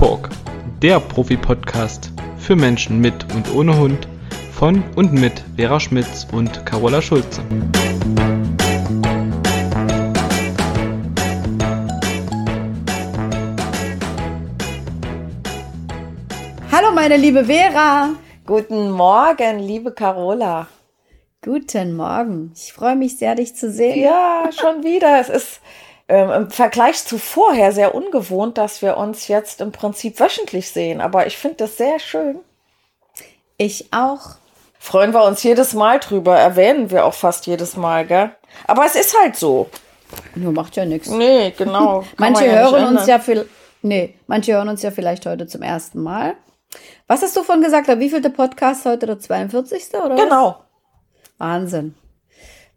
Talk, der Profi-Podcast für Menschen mit und ohne Hund von und mit Vera Schmitz und Carola Schulze. Hallo meine liebe Vera. Guten Morgen, liebe Carola. Guten Morgen. Ich freue mich sehr, dich zu sehen. Ja, schon wieder. Es ist ähm, im Vergleich zu vorher sehr ungewohnt, dass wir uns jetzt im Prinzip wöchentlich sehen. Aber ich finde das sehr schön. Ich auch. Freuen wir uns jedes Mal drüber. Erwähnen wir auch fast jedes Mal, gell? Aber es ist halt so. Nur macht ja nichts. Nee, genau. manche ja hören uns ja viel, nee, manche hören uns ja vielleicht heute zum ersten Mal. Was hast du von gesagt? Wie viel der Podcast heute der 42. oder? Genau. Was? Wahnsinn.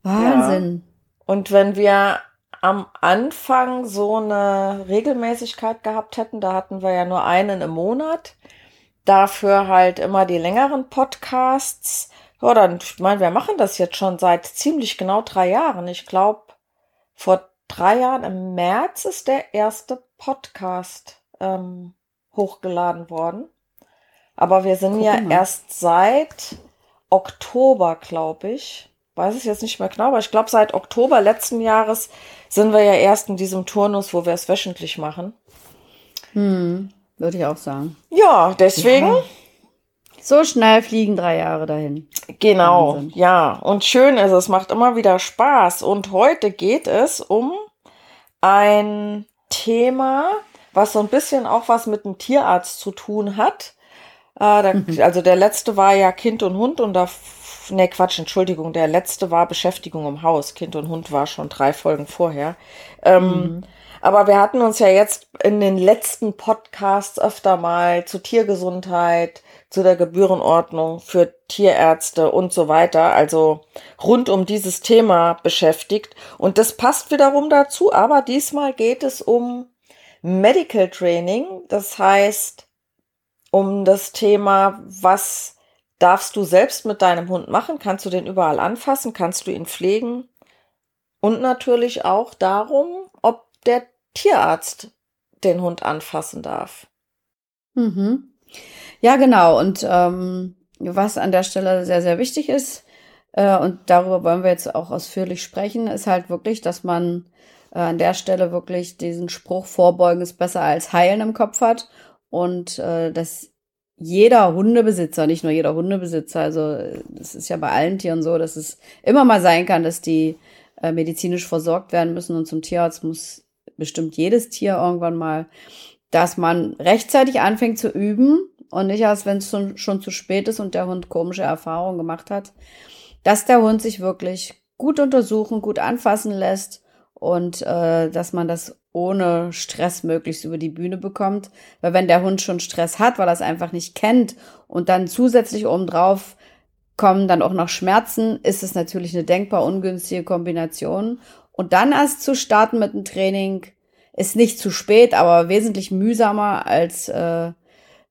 Wahnsinn. Ja. Und wenn wir am Anfang so eine Regelmäßigkeit gehabt hätten, da hatten wir ja nur einen im Monat, dafür halt immer die längeren Podcasts. Ja, dann, ich meine, wir machen das jetzt schon seit ziemlich genau drei Jahren. Ich glaube, vor drei Jahren im März ist der erste Podcast ähm, hochgeladen worden. Aber wir sind Guck ja mal. erst seit Oktober, glaube ich. Weiß ich jetzt nicht mehr genau, aber ich glaube, seit Oktober letzten Jahres sind wir ja erst in diesem Turnus, wo wir es wöchentlich machen. Hm, würde ich auch sagen. Ja, deswegen. Ja. So schnell fliegen drei Jahre dahin. Genau, Wahnsinn. ja. Und schön ist, es macht immer wieder Spaß. Und heute geht es um ein Thema, was so ein bisschen auch was mit dem Tierarzt zu tun hat. Äh. Also der letzte war ja Kind und Hund und da nee, Quatsch, Entschuldigung, der letzte war Beschäftigung im Haus. Kind und Hund war schon drei Folgen vorher. Ähm, mhm. Aber wir hatten uns ja jetzt in den letzten Podcasts öfter mal zu Tiergesundheit, zu der Gebührenordnung für Tierärzte und so weiter, also rund um dieses Thema beschäftigt. Und das passt wiederum dazu, aber diesmal geht es um Medical Training, das heißt um das Thema, was darfst du selbst mit deinem Hund machen, kannst du den überall anfassen, kannst du ihn pflegen und natürlich auch darum, ob der Tierarzt den Hund anfassen darf. Mhm. Ja, genau. Und ähm, was an der Stelle sehr, sehr wichtig ist, äh, und darüber wollen wir jetzt auch ausführlich sprechen, ist halt wirklich, dass man äh, an der Stelle wirklich diesen Spruch Vorbeugen ist besser als heilen im Kopf hat und äh, dass jeder Hundebesitzer, nicht nur jeder Hundebesitzer, also das ist ja bei allen Tieren so, dass es immer mal sein kann, dass die äh, medizinisch versorgt werden müssen und zum Tierarzt muss bestimmt jedes Tier irgendwann mal, dass man rechtzeitig anfängt zu üben und nicht erst, wenn es schon, schon zu spät ist und der Hund komische Erfahrungen gemacht hat, dass der Hund sich wirklich gut untersuchen, gut anfassen lässt und äh, dass man das ohne Stress möglichst über die Bühne bekommt. Weil wenn der Hund schon Stress hat, weil er es einfach nicht kennt und dann zusätzlich obendrauf kommen dann auch noch Schmerzen, ist es natürlich eine denkbar ungünstige Kombination. Und dann erst zu starten mit dem Training ist nicht zu spät, aber wesentlich mühsamer, als äh,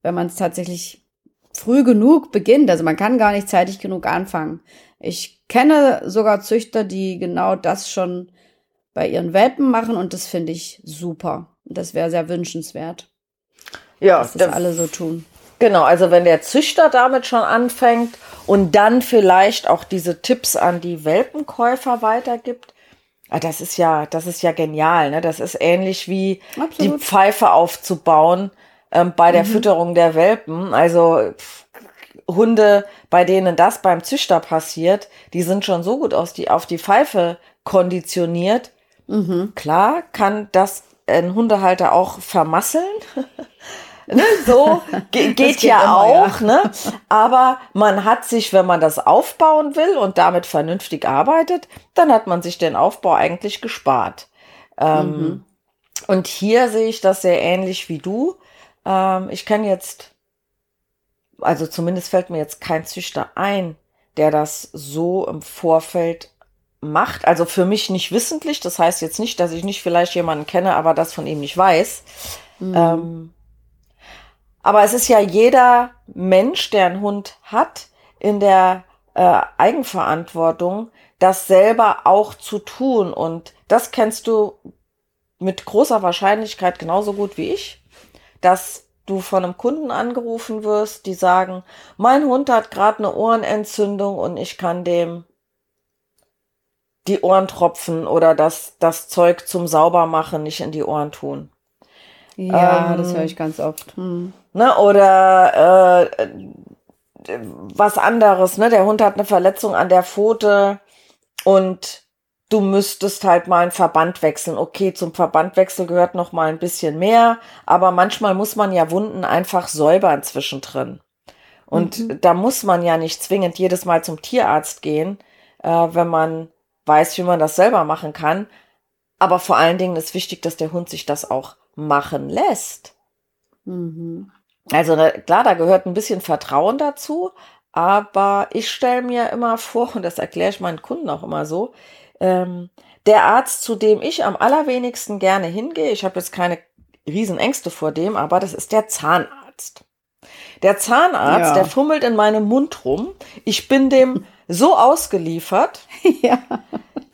wenn man es tatsächlich früh genug beginnt. Also man kann gar nicht zeitig genug anfangen. Ich kenne sogar Züchter, die genau das schon bei ihren Welpen machen und das finde ich super. Das wäre sehr wünschenswert. Ja, dass das alle so tun. Genau, also wenn der Züchter damit schon anfängt und dann vielleicht auch diese Tipps an die Welpenkäufer weitergibt, ah, das ist ja, das ist ja genial. Ne? Das ist ähnlich wie Absolut. die Pfeife aufzubauen ähm, bei der mhm. Fütterung der Welpen. Also Hunde, bei denen das beim Züchter passiert, die sind schon so gut aus die, auf die Pfeife konditioniert, Mhm. Klar kann das ein Hundehalter auch vermasseln. ne, so ge geht, geht, ja immer, auch, ja. ne? Aber man hat sich, wenn man das aufbauen will und damit vernünftig arbeitet, dann hat man sich den Aufbau eigentlich gespart. Ähm, mhm. Und hier sehe ich das sehr ähnlich wie du. Ähm, ich kann jetzt, also zumindest fällt mir jetzt kein Züchter ein, der das so im Vorfeld macht. Also für mich nicht wissentlich. Das heißt jetzt nicht, dass ich nicht vielleicht jemanden kenne, aber das von ihm nicht weiß. Mhm. Ähm, aber es ist ja jeder Mensch, der einen Hund hat, in der äh, Eigenverantwortung, das selber auch zu tun. Und das kennst du mit großer Wahrscheinlichkeit genauso gut wie ich, dass du von einem Kunden angerufen wirst, die sagen, mein Hund hat gerade eine Ohrenentzündung und ich kann dem die Ohrentropfen oder das, das Zeug zum Saubermachen nicht in die Ohren tun. Ja, ähm, das höre ich ganz oft. Hm. Ne, oder äh, was anderes, ne? Der Hund hat eine Verletzung an der Pfote und du müsstest halt mal einen Verband wechseln. Okay, zum Verbandwechsel gehört noch mal ein bisschen mehr, aber manchmal muss man ja Wunden einfach säubern zwischendrin. Und mhm. da muss man ja nicht zwingend jedes Mal zum Tierarzt gehen, äh, wenn man weiß, wie man das selber machen kann. Aber vor allen Dingen ist wichtig, dass der Hund sich das auch machen lässt. Mhm. Also klar, da gehört ein bisschen Vertrauen dazu, aber ich stelle mir immer vor, und das erkläre ich meinen Kunden auch immer so, ähm, der Arzt, zu dem ich am allerwenigsten gerne hingehe, ich habe jetzt keine Riesenängste vor dem, aber das ist der Zahnarzt. Der Zahnarzt, ja. der fummelt in meinem Mund rum. Ich bin dem so ausgeliefert. Ja.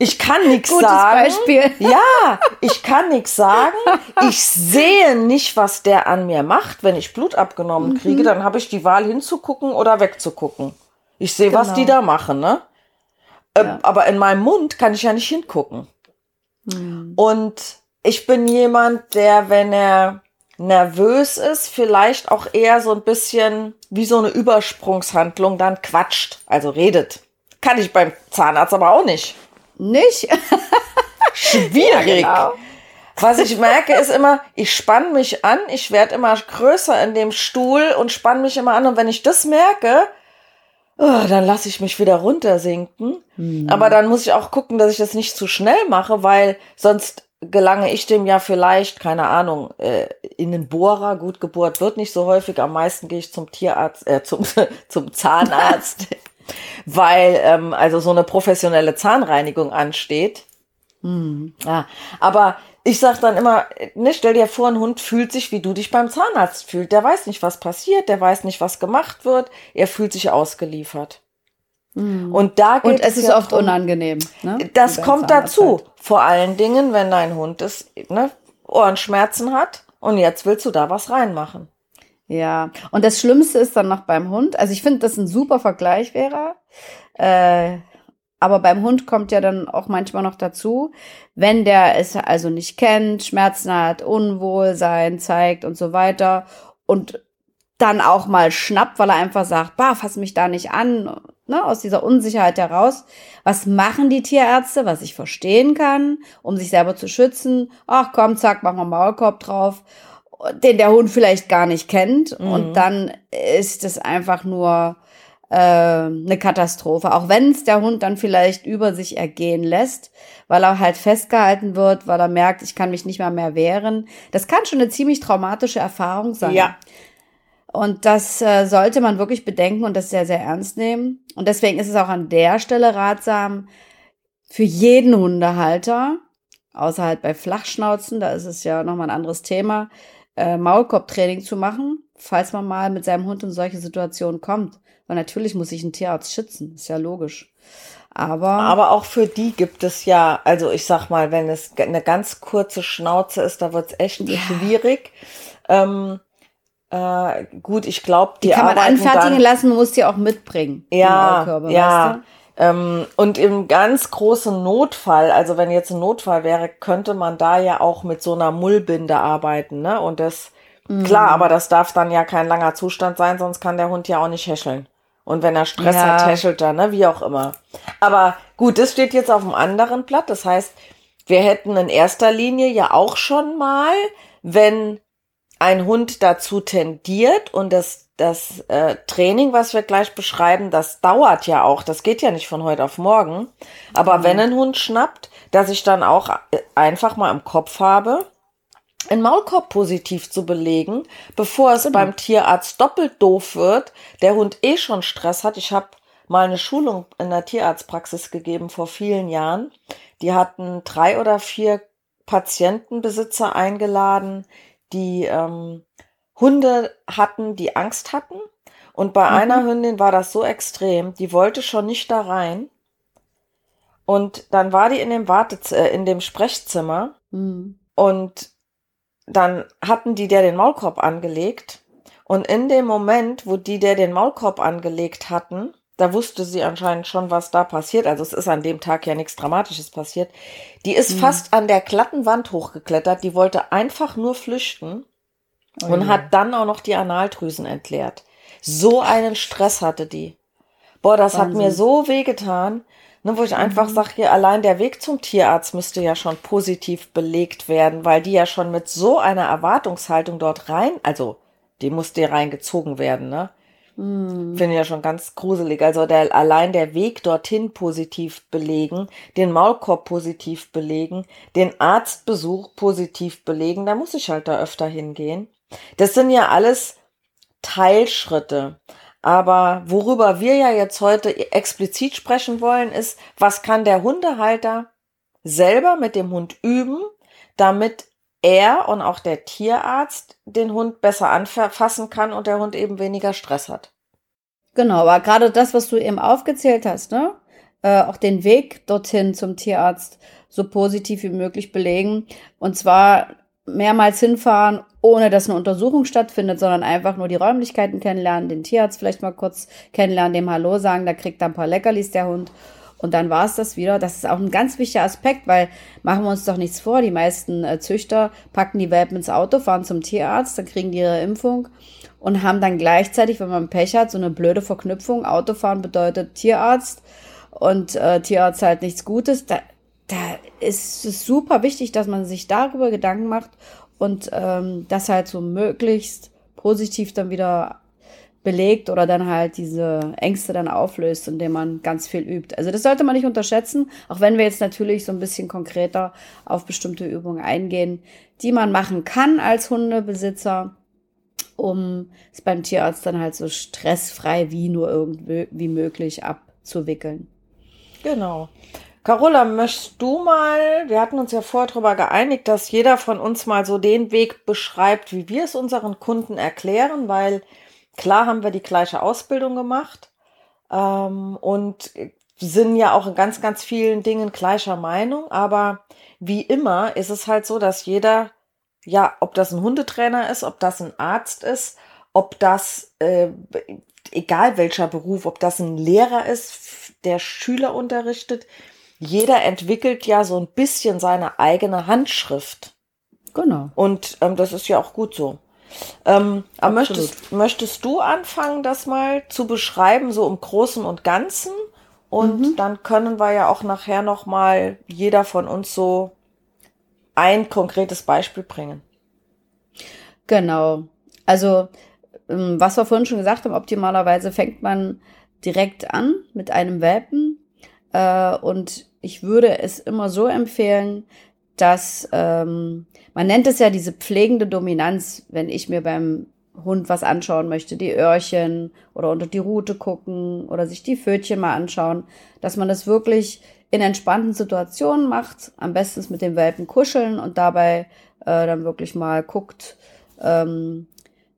Ich kann nichts sagen. Beispiel. Ja, ich kann nichts sagen. Ich sehe nicht, was der an mir macht. Wenn ich Blut abgenommen mhm. kriege, dann habe ich die Wahl hinzugucken oder wegzugucken. Ich sehe, genau. was die da machen, ne? Äh, ja. Aber in meinem Mund kann ich ja nicht hingucken. Mhm. Und ich bin jemand, der, wenn er nervös ist, vielleicht auch eher so ein bisschen wie so eine Übersprungshandlung dann quatscht, also redet. Kann ich beim Zahnarzt aber auch nicht. Nicht? Schwierig. Ja, genau. Was ich merke, ist immer, ich spann mich an, ich werde immer größer in dem Stuhl und spann mich immer an. Und wenn ich das merke, oh, dann lasse ich mich wieder runtersinken. Mhm. Aber dann muss ich auch gucken, dass ich das nicht zu schnell mache, weil sonst gelange ich dem ja vielleicht, keine Ahnung, äh, in den Bohrer. Gut, gebohrt wird nicht so häufig. Am meisten gehe ich zum Tierarzt, äh, zum, zum Zahnarzt weil ähm, also so eine professionelle Zahnreinigung ansteht. Hm. Ja, aber ich sag dann immer, ne, stell dir vor, ein Hund fühlt sich, wie du dich beim Zahnarzt fühlst. Der weiß nicht, was passiert, der weiß nicht, was gemacht wird. Er fühlt sich ausgeliefert. Hm. Und da geht Und es, es ist ja oft drum, unangenehm. Ne? Das kommt dazu. Vor allen Dingen, wenn dein Hund es, ne, Ohrenschmerzen hat und jetzt willst du da was reinmachen. Ja, und das Schlimmste ist dann noch beim Hund. Also ich finde, das ein super Vergleich wäre. Äh, aber beim Hund kommt ja dann auch manchmal noch dazu, wenn der es also nicht kennt, Schmerzen hat, Unwohlsein zeigt und so weiter und dann auch mal schnappt, weil er einfach sagt, bah, fass mich da nicht an, ne, aus dieser Unsicherheit heraus. Was machen die Tierärzte, was ich verstehen kann, um sich selber zu schützen? Ach komm, zack, mach mal Maulkorb drauf den der Hund vielleicht gar nicht kennt. Mhm. Und dann ist es einfach nur äh, eine Katastrophe. Auch wenn es der Hund dann vielleicht über sich ergehen lässt, weil er halt festgehalten wird, weil er merkt, ich kann mich nicht mal mehr wehren. Das kann schon eine ziemlich traumatische Erfahrung sein. Ja. Und das äh, sollte man wirklich bedenken und das sehr, sehr ernst nehmen. Und deswegen ist es auch an der Stelle ratsam, für jeden Hundehalter, außer halt bei Flachschnauzen, da ist es ja nochmal ein anderes Thema, äh, Maulkorbtraining zu machen, falls man mal mit seinem Hund in solche Situationen kommt. Weil natürlich muss sich ein Tierarzt schützen, ist ja logisch. Aber, aber auch für die gibt es ja, also ich sag mal, wenn es eine ganz kurze Schnauze ist, da wird es echt ja. schwierig. Ähm, äh, gut, ich glaube, die, die kann man anfertigen dann, lassen, muss die auch mitbringen. Ja, ja. Weißt du? Ähm, und im ganz großen Notfall, also wenn jetzt ein Notfall wäre, könnte man da ja auch mit so einer Mullbinde arbeiten, ne? Und das, mhm. klar, aber das darf dann ja kein langer Zustand sein, sonst kann der Hund ja auch nicht häscheln. Und wenn er Stress ja. hat, häschelt er, ne? Wie auch immer. Aber gut, das steht jetzt auf dem anderen Blatt. Das heißt, wir hätten in erster Linie ja auch schon mal, wenn ein Hund dazu tendiert und das das äh, Training, was wir gleich beschreiben, das dauert ja auch. Das geht ja nicht von heute auf morgen. Aber mhm. wenn ein Hund schnappt, dass ich dann auch äh, einfach mal im Kopf habe, einen Maulkorb positiv zu belegen, bevor es genau. beim Tierarzt doppelt doof wird, der Hund eh schon Stress hat. Ich habe mal eine Schulung in der Tierarztpraxis gegeben vor vielen Jahren. Die hatten drei oder vier Patientenbesitzer eingeladen, die ähm, Hunde hatten, die Angst hatten. Und bei mhm. einer Hündin war das so extrem, die wollte schon nicht da rein. Und dann war die in dem Wartez äh, in dem Sprechzimmer mhm. und dann hatten die der den Maulkorb angelegt Und in dem Moment, wo die der den Maulkorb angelegt hatten, da wusste sie anscheinend schon, was da passiert. Also es ist an dem Tag ja nichts Dramatisches passiert. Die ist mhm. fast an der glatten Wand hochgeklettert. Die wollte einfach nur flüchten oh und ja. hat dann auch noch die Analdrüsen entleert. So einen Stress hatte die. Boah, das Wahnsinn. hat mir so wehgetan. Ne, wo ich einfach mhm. sage, hier allein der Weg zum Tierarzt müsste ja schon positiv belegt werden, weil die ja schon mit so einer Erwartungshaltung dort rein, also die musste reingezogen werden, ne? Mhm. Finde ich ja schon ganz gruselig. Also der, allein der Weg dorthin positiv belegen, den Maulkorb positiv belegen, den Arztbesuch positiv belegen, da muss ich halt da öfter hingehen. Das sind ja alles Teilschritte. Aber worüber wir ja jetzt heute explizit sprechen wollen, ist, was kann der Hundehalter selber mit dem Hund üben, damit er und auch der Tierarzt den Hund besser anfassen kann und der Hund eben weniger Stress hat. Genau, aber gerade das, was du eben aufgezählt hast, ne? Äh, auch den Weg dorthin zum Tierarzt so positiv wie möglich belegen. Und zwar mehrmals hinfahren, ohne dass eine Untersuchung stattfindet, sondern einfach nur die Räumlichkeiten kennenlernen, den Tierarzt vielleicht mal kurz kennenlernen, dem Hallo sagen, da kriegt er ein paar Leckerlis der Hund. Und dann war es das wieder. Das ist auch ein ganz wichtiger Aspekt, weil machen wir uns doch nichts vor. Die meisten äh, Züchter packen die Welpen ins Auto, fahren zum Tierarzt, dann kriegen die ihre Impfung und haben dann gleichzeitig, wenn man Pech hat, so eine blöde Verknüpfung. Autofahren bedeutet Tierarzt und äh, Tierarzt halt nichts Gutes. Da, da ist es super wichtig, dass man sich darüber Gedanken macht und ähm, das halt so möglichst positiv dann wieder belegt oder dann halt diese Ängste dann auflöst, indem man ganz viel übt. Also das sollte man nicht unterschätzen, auch wenn wir jetzt natürlich so ein bisschen konkreter auf bestimmte Übungen eingehen, die man machen kann als Hundebesitzer, um es beim Tierarzt dann halt so stressfrei wie nur irgendwie möglich abzuwickeln. Genau. Carola, möchtest du mal, wir hatten uns ja vorher darüber geeinigt, dass jeder von uns mal so den Weg beschreibt, wie wir es unseren Kunden erklären, weil klar haben wir die gleiche Ausbildung gemacht ähm, und sind ja auch in ganz, ganz vielen Dingen gleicher Meinung, aber wie immer ist es halt so, dass jeder, ja, ob das ein Hundetrainer ist, ob das ein Arzt ist, ob das, äh, egal welcher Beruf, ob das ein Lehrer ist, der Schüler unterrichtet, jeder entwickelt ja so ein bisschen seine eigene Handschrift. Genau. Und ähm, das ist ja auch gut so. Ähm, aber möchtest, möchtest du anfangen, das mal zu beschreiben, so im Großen und Ganzen? Und mhm. dann können wir ja auch nachher noch mal jeder von uns so ein konkretes Beispiel bringen. Genau. Also, ähm, was wir vorhin schon gesagt haben, optimalerweise fängt man direkt an mit einem Welpen äh, und ich würde es immer so empfehlen, dass ähm, man nennt es ja diese pflegende Dominanz, wenn ich mir beim Hund was anschauen möchte, die Öhrchen oder unter die Rute gucken oder sich die Pfötchen mal anschauen, dass man das wirklich in entspannten Situationen macht, am besten mit dem Welpen kuscheln und dabei äh, dann wirklich mal guckt, ähm,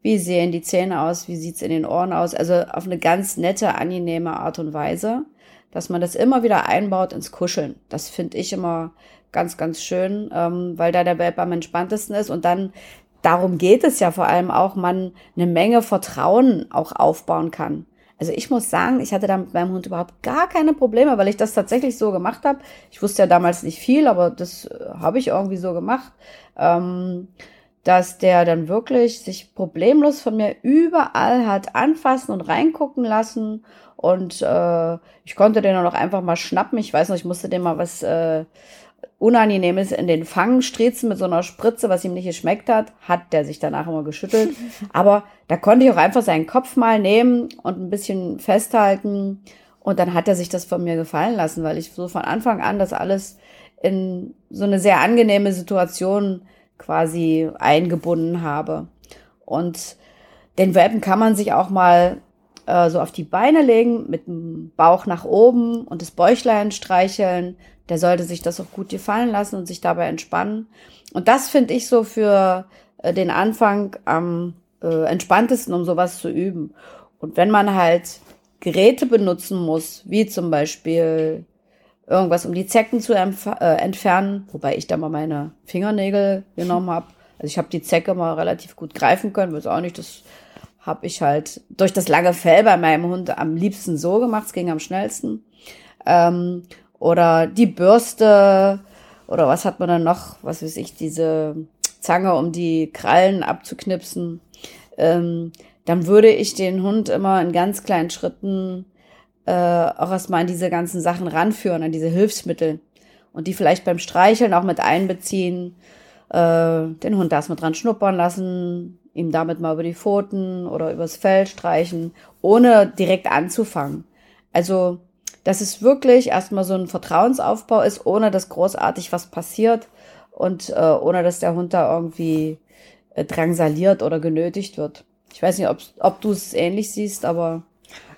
wie sehen die Zähne aus, wie sieht's in den Ohren aus, also auf eine ganz nette, angenehme Art und Weise dass man das immer wieder einbaut ins Kuscheln. Das finde ich immer ganz, ganz schön, ähm, weil da der Welpe am entspanntesten ist und dann darum geht es ja vor allem auch, man eine Menge Vertrauen auch aufbauen kann. Also ich muss sagen, ich hatte da mit meinem Hund überhaupt gar keine Probleme, weil ich das tatsächlich so gemacht habe. Ich wusste ja damals nicht viel, aber das äh, habe ich irgendwie so gemacht, ähm, dass der dann wirklich sich problemlos von mir überall hat anfassen und reingucken lassen und äh, ich konnte den dann auch einfach mal schnappen. Ich weiß noch, ich musste dem mal was äh, Unangenehmes in den Fang striezen mit so einer Spritze, was ihm nicht geschmeckt hat. Hat der sich danach immer geschüttelt. Aber da konnte ich auch einfach seinen Kopf mal nehmen und ein bisschen festhalten. Und dann hat er sich das von mir gefallen lassen, weil ich so von Anfang an das alles in so eine sehr angenehme Situation quasi eingebunden habe. Und den Welpen kann man sich auch mal äh, so auf die Beine legen, mit dem Bauch nach oben und das Bäuchlein streicheln. Der sollte sich das auch gut gefallen lassen und sich dabei entspannen. Und das finde ich so für äh, den Anfang am äh, entspanntesten, um sowas zu üben. Und wenn man halt Geräte benutzen muss, wie zum Beispiel irgendwas, um die Zecken zu äh, entfernen, wobei ich da mal meine Fingernägel genommen habe. Also ich habe die Zecke mal relativ gut greifen können, weiß auch nicht, das habe ich halt durch das lange Fell bei meinem Hund am liebsten so gemacht, es ging am schnellsten. Ähm, oder die Bürste oder was hat man dann noch, was weiß ich, diese Zange, um die Krallen abzuknipsen. Ähm, dann würde ich den Hund immer in ganz kleinen Schritten äh, auch erstmal an diese ganzen Sachen ranführen, an diese Hilfsmittel und die vielleicht beim Streicheln auch mit einbeziehen, äh, den Hund erstmal dran schnuppern lassen, ihm damit mal über die Pfoten oder übers Fell streichen, ohne direkt anzufangen. Also, dass es wirklich erstmal so ein Vertrauensaufbau ist, ohne dass großartig was passiert und äh, ohne dass der Hund da irgendwie äh, drangsaliert oder genötigt wird. Ich weiß nicht, ob, ob du es ähnlich siehst, aber.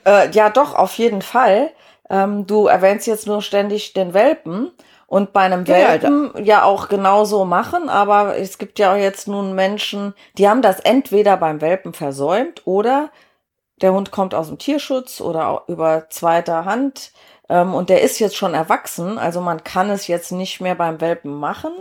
Äh, ja, doch, auf jeden Fall. Ähm, du erwähnst jetzt nur ständig den Welpen. Und bei einem Welpen ja, ja auch genauso machen, aber es gibt ja auch jetzt nun Menschen, die haben das entweder beim Welpen versäumt oder der Hund kommt aus dem Tierschutz oder über zweiter Hand ähm, und der ist jetzt schon erwachsen, also man kann es jetzt nicht mehr beim Welpen machen.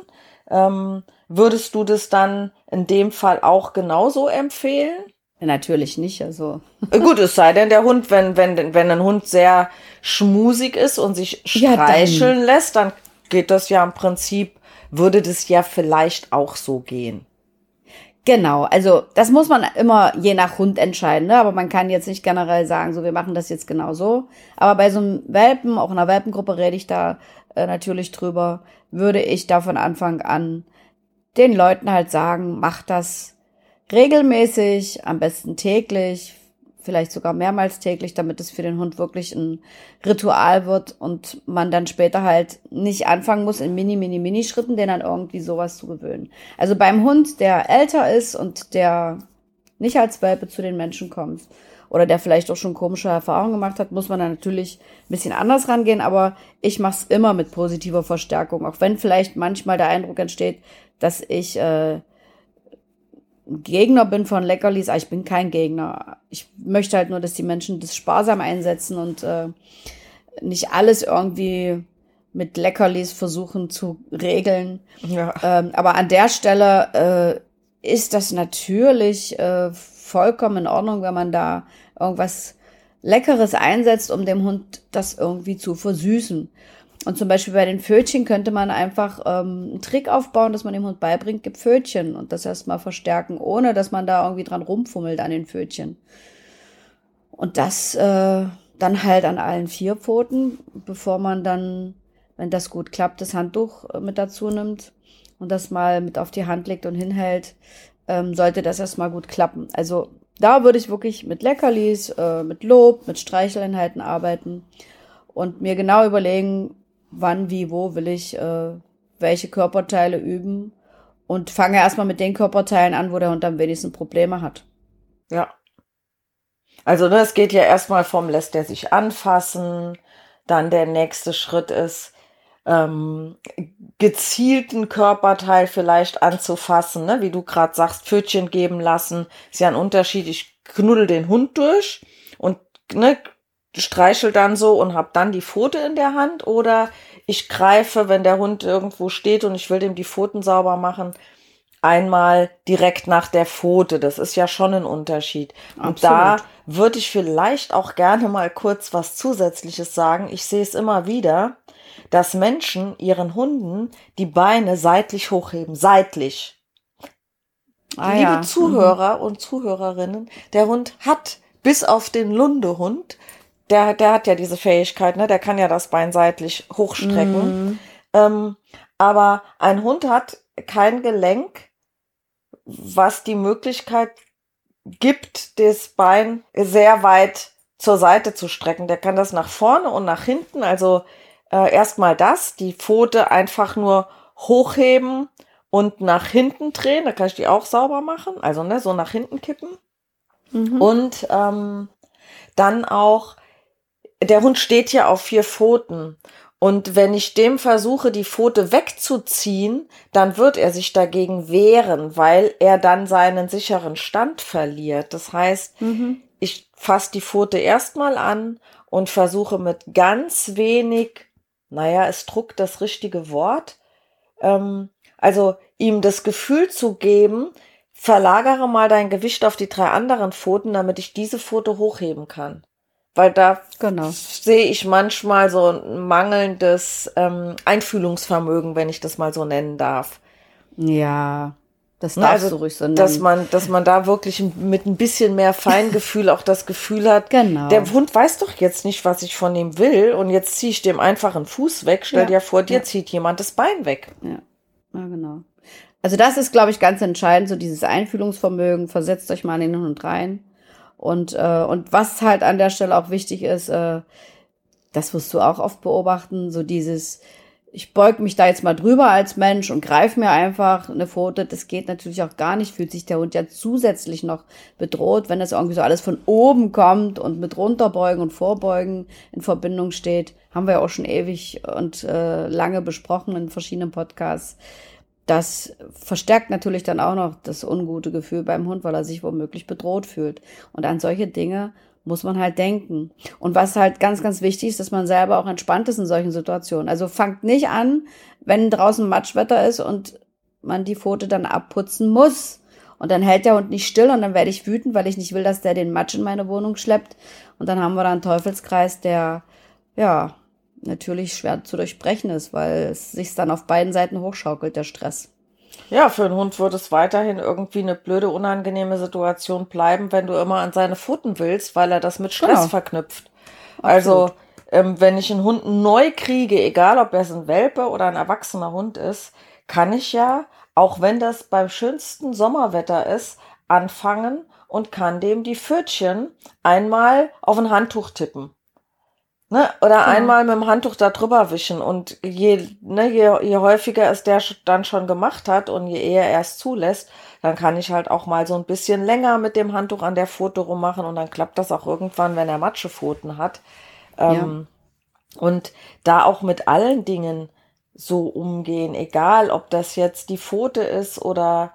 Ähm, würdest du das dann in dem Fall auch genauso empfehlen? Natürlich nicht, also. Äh, gut, es sei denn, der Hund, wenn, wenn, wenn ein Hund sehr schmusig ist und sich streicheln ja, lässt, dann geht das ja im Prinzip, würde das ja vielleicht auch so gehen. Genau, also das muss man immer je nach Hund entscheiden, ne? aber man kann jetzt nicht generell sagen, so wir machen das jetzt genau so. Aber bei so einem Welpen, auch in einer Welpengruppe rede ich da äh, natürlich drüber, würde ich da von Anfang an den Leuten halt sagen, macht das regelmäßig, am besten täglich, vielleicht sogar mehrmals täglich, damit es für den Hund wirklich ein Ritual wird und man dann später halt nicht anfangen muss, in mini, mini, mini Schritten, den dann irgendwie sowas zu gewöhnen. Also beim Hund, der älter ist und der nicht als Welpe zu den Menschen kommt oder der vielleicht auch schon komische Erfahrungen gemacht hat, muss man dann natürlich ein bisschen anders rangehen, aber ich mache es immer mit positiver Verstärkung, auch wenn vielleicht manchmal der Eindruck entsteht, dass ich äh, Gegner bin von Leckerlis, aber ich bin kein Gegner. Ich möchte halt nur, dass die Menschen das sparsam einsetzen und äh, nicht alles irgendwie mit Leckerlis versuchen zu regeln. Ja. Ähm, aber an der Stelle äh, ist das natürlich äh, vollkommen in Ordnung, wenn man da irgendwas Leckeres einsetzt, um dem Hund das irgendwie zu versüßen. Und zum Beispiel bei den Pfötchen könnte man einfach ähm, einen Trick aufbauen, dass man dem Hund beibringt, gib Pfötchen und das erstmal verstärken, ohne dass man da irgendwie dran rumfummelt an den Pfötchen. Und das äh, dann halt an allen vier Pfoten, bevor man dann, wenn das gut klappt, das Handtuch äh, mit dazu nimmt und das mal mit auf die Hand legt und hinhält, ähm, sollte das erstmal gut klappen. Also da würde ich wirklich mit Leckerlis, äh, mit Lob, mit Streicheleinheiten arbeiten und mir genau überlegen, wann, wie, wo will ich äh, welche Körperteile üben und fange erstmal mit den Körperteilen an, wo der Hund am wenigsten Probleme hat. Ja. Also ne, es geht ja erstmal vom lässt er sich anfassen, dann der nächste Schritt ist, ähm, gezielten Körperteil vielleicht anzufassen, ne? wie du gerade sagst, Pfötchen geben lassen, ist ja ein Unterschied. Ich knuddel den Hund durch und ne, streichel dann so und hab dann die Pfote in der Hand oder ich greife, wenn der Hund irgendwo steht und ich will dem die Pfoten sauber machen, einmal direkt nach der Pfote. Das ist ja schon ein Unterschied. Absolut. Und da würde ich vielleicht auch gerne mal kurz was Zusätzliches sagen. Ich sehe es immer wieder, dass Menschen ihren Hunden die Beine seitlich hochheben. Seitlich. Ah, Liebe ja. Zuhörer mhm. und Zuhörerinnen, der Hund hat bis auf den Lundehund der, der hat ja diese Fähigkeit, ne? Der kann ja das Bein seitlich hochstrecken. Mm. Ähm, aber ein Hund hat kein Gelenk, was die Möglichkeit gibt, das Bein sehr weit zur Seite zu strecken. Der kann das nach vorne und nach hinten, also äh, erstmal das, die Pfote einfach nur hochheben und nach hinten drehen. Da kann ich die auch sauber machen, also ne, so nach hinten kippen. Mhm. Und ähm, dann auch der Hund steht ja auf vier Pfoten. Und wenn ich dem versuche, die Pfote wegzuziehen, dann wird er sich dagegen wehren, weil er dann seinen sicheren Stand verliert. Das heißt, mhm. ich fasse die Pfote erstmal an und versuche mit ganz wenig, naja, es druckt das richtige Wort, ähm, also ihm das Gefühl zu geben, verlagere mal dein Gewicht auf die drei anderen Pfoten, damit ich diese Pfote hochheben kann. Weil da Genau. sehe ich manchmal so ein mangelndes ähm, Einfühlungsvermögen, wenn ich das mal so nennen darf. Ja, das Ne, darfst also, du ruhig so nennen. Dass man, dass man da wirklich mit ein bisschen mehr Feingefühl auch das Gefühl hat, Genau. der Hund weiß doch jetzt nicht, was ich von ihm will und jetzt ziehe ich dem einfach einen Fuß weg. Stell Ja, dir vor, dir ja. zieht jemand das Bein weg. Ja, ja genau. Also das ist, glaube ich, ganz entscheidend, so dieses Einfühlungsvermögen. Versetzt euch mal in den Hund rein. Und, äh, und was halt an der Stelle auch wichtig ist, äh, das wirst du auch oft beobachten, so dieses, ich beug mich da jetzt mal drüber als Mensch und greife mir einfach eine Pfote. Das geht natürlich auch gar nicht. Fühlt sich der Hund ja zusätzlich noch bedroht, wenn das irgendwie so alles von oben kommt und mit runterbeugen und vorbeugen in Verbindung steht. Haben wir ja auch schon ewig und äh, lange besprochen in verschiedenen Podcasts. Das verstärkt natürlich dann auch noch das ungute Gefühl beim Hund, weil er sich womöglich bedroht fühlt. Und an solche Dinge muss man halt denken. Und was halt ganz, ganz wichtig ist, dass man selber auch entspannt ist in solchen Situationen. Also fangt nicht an, wenn draußen Matschwetter ist und man die Pfote dann abputzen muss. Und dann hält der Hund nicht still und dann werde ich wütend, weil ich nicht will, dass der den Matsch in meine Wohnung schleppt. Und dann haben wir da einen Teufelskreis, der, ja, natürlich schwer zu durchbrechen ist, weil es sich dann auf beiden Seiten hochschaukelt, der Stress. Ja, für einen Hund wird es weiterhin irgendwie eine blöde, unangenehme Situation bleiben, wenn du immer an seine Pfoten willst, weil er das mit Stress Genau. verknüpft. Also, ähm, wenn ich einen Hund neu kriege, egal ob es ein Welpe oder ein erwachsener Hund ist, kann ich ja, auch wenn das beim schönsten Sommerwetter ist, anfangen und kann dem die Pfötchen einmal auf ein Handtuch tippen. Ne? Oder Genau. einmal mit dem Handtuch da drüber wischen. Und je, ne, je, je häufiger es der dann schon gemacht hat und je eher er es zulässt, dann kann ich halt auch mal so ein bisschen länger mit dem Handtuch an der Pfote rummachen und dann klappt das auch irgendwann, wenn er Matschepfoten hat. Ähm, Und da auch mit allen Dingen so umgehen, egal ob das jetzt die Pfote ist oder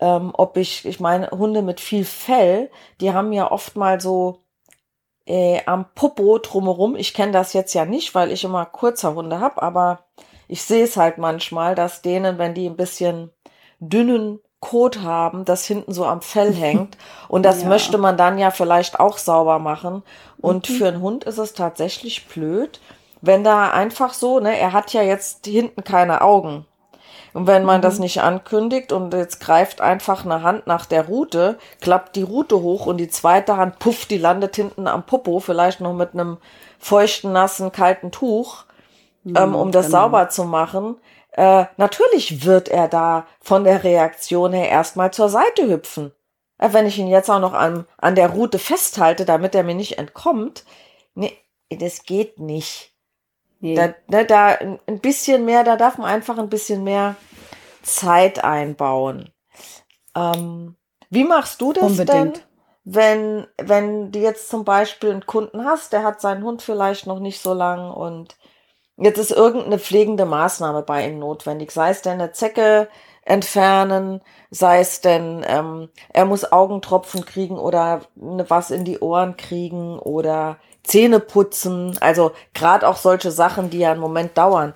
ähm, ob ich, ich meine, Hunde mit viel Fell, die haben ja oft mal so äh, am Popo drumherum. Ich kenne das jetzt ja nicht, weil ich immer kurzer Hunde habe, aber ich sehe es halt manchmal, dass denen, wenn die ein bisschen dünnen Kot haben, das hinten so am Fell hängt. Und das Ja. möchte man dann ja vielleicht auch sauber machen. Und für einen Hund ist es tatsächlich blöd, wenn da einfach so, ne, er hat ja jetzt hinten keine Augen. Und wenn man das nicht ankündigt und jetzt greift einfach eine Hand nach der Rute, klappt die Rute hoch und die zweite Hand, puff, die landet hinten am Popo, vielleicht noch mit einem feuchten, nassen, kalten Tuch, ähm, um das genau. sauber zu machen. Äh, natürlich wird er da von der Reaktion her erstmal zur Seite hüpfen. Äh, wenn ich ihn jetzt auch noch an, an der Rute festhalte, damit er mir nicht entkommt, nee, das geht nicht. Nee. Da, ne, da ein bisschen mehr, da darf man einfach ein bisschen mehr Zeit einbauen. Ähm, wie machst du das Unbedingt. denn, wenn, wenn du jetzt zum Beispiel einen Kunden hast, der hat seinen Hund vielleicht noch nicht so lang und jetzt ist irgendeine pflegende Maßnahme bei ihm notwendig, sei es denn eine Zecke entfernen, sei es denn, ähm, er muss Augentropfen kriegen oder was in die Ohren kriegen oder Zähne putzen, also gerade auch solche Sachen, die ja einen Moment dauern.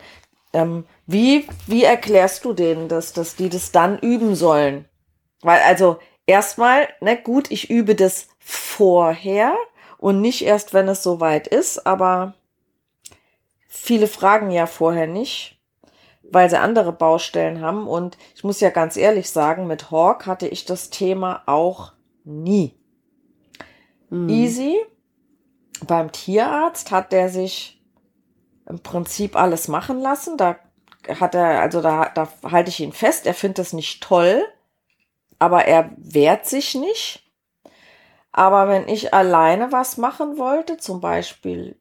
Ähm, wie, wie erklärst du denen das, dass die das dann üben sollen? Weil also erstmal, ne, gut, ich übe das vorher und nicht erst, wenn es soweit ist, aber viele fragen ja vorher nicht, weil sie andere Baustellen haben. Und ich muss ja ganz ehrlich sagen, mit Hawk hatte ich das Thema auch nie. Hm. Easy. Beim Tierarzt hat der sich im Prinzip alles machen lassen. Da hat er, also da, da halte ich ihn fest. Er findet es nicht toll, aber er wehrt sich nicht. Aber wenn ich alleine was machen wollte, zum Beispiel